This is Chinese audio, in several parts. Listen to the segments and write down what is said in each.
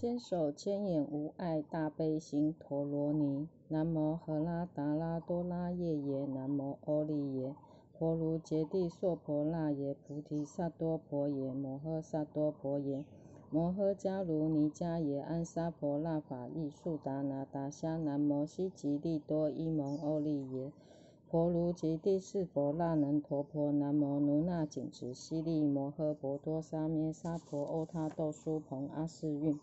千手千眼无碍大悲心陀罗尼。南无赫拉达拉多拉耶耶。南无阿利耶。婆卢揭帝娑婆那耶。菩提萨多婆耶。摩诃萨多婆耶。摩诃迦卢尼迦耶。安萨婆那法意速达那达香。南无悉吉利多伊蒙阿利耶。婆卢揭谛是佛那能陀婆。南无卢那紧持悉利摩诃婆多沙咩沙婆欧他豆苏蓬阿世韵。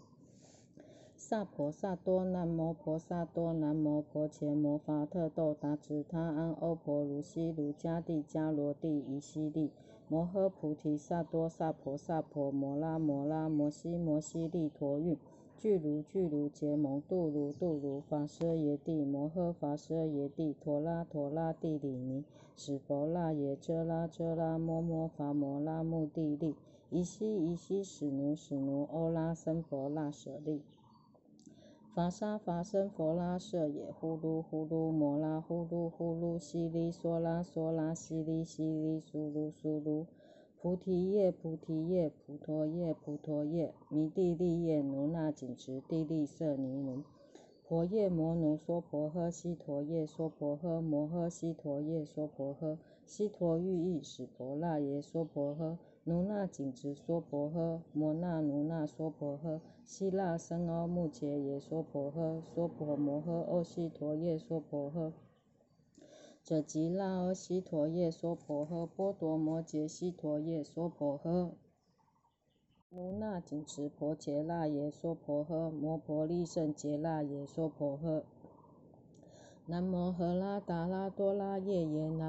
萨婆萨多，南摩婆萨多，南摩婆伽摩法特豆达智他安欧婆卢悉卢迦帝迦罗帝夷悉利摩诃菩提萨多萨婆萨婆摩拉摩拉摩悉摩悉利陀喻俱卢俱卢结蒙度卢度卢法奢耶帝摩诃法奢耶帝陀拉陀拉帝里尼使佛那耶遮拉遮拉摩摩罚摩拉目地利夷悉夷悉使奴使奴欧拉僧佛那舍利。法沙法身佛拉舍也，呼噜呼噜摩拉呼噜呼噜悉利娑拉娑拉悉利悉利苏噜苏噜，菩提叶菩提叶菩陀叶菩陀叶，弥地利叶奴那紧持地利舍尼奴，婆夜摩奴娑婆诃悉陀夜娑婆诃摩诃悉陀夜娑婆诃悉陀喻意使婆那耶娑婆诃。奴那紧持娑婆诃，摩那奴那娑婆诃，希腊僧阿目伽耶娑婆诃，娑婆摩诃欧悉陀夜娑婆诃，者吉那阿悉陀夜娑婆诃，波多摩羯悉陀夜娑婆诃。奴那紧持婆伽那耶娑婆诃，摩婆利胜羯那耶娑婆诃。南无赫拉达拉多拉耶耶，南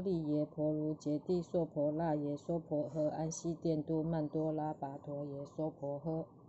利耶婆卢羯帝娑婆那耶娑婆诃，安悉殿都曼多拉跋陀耶娑婆诃。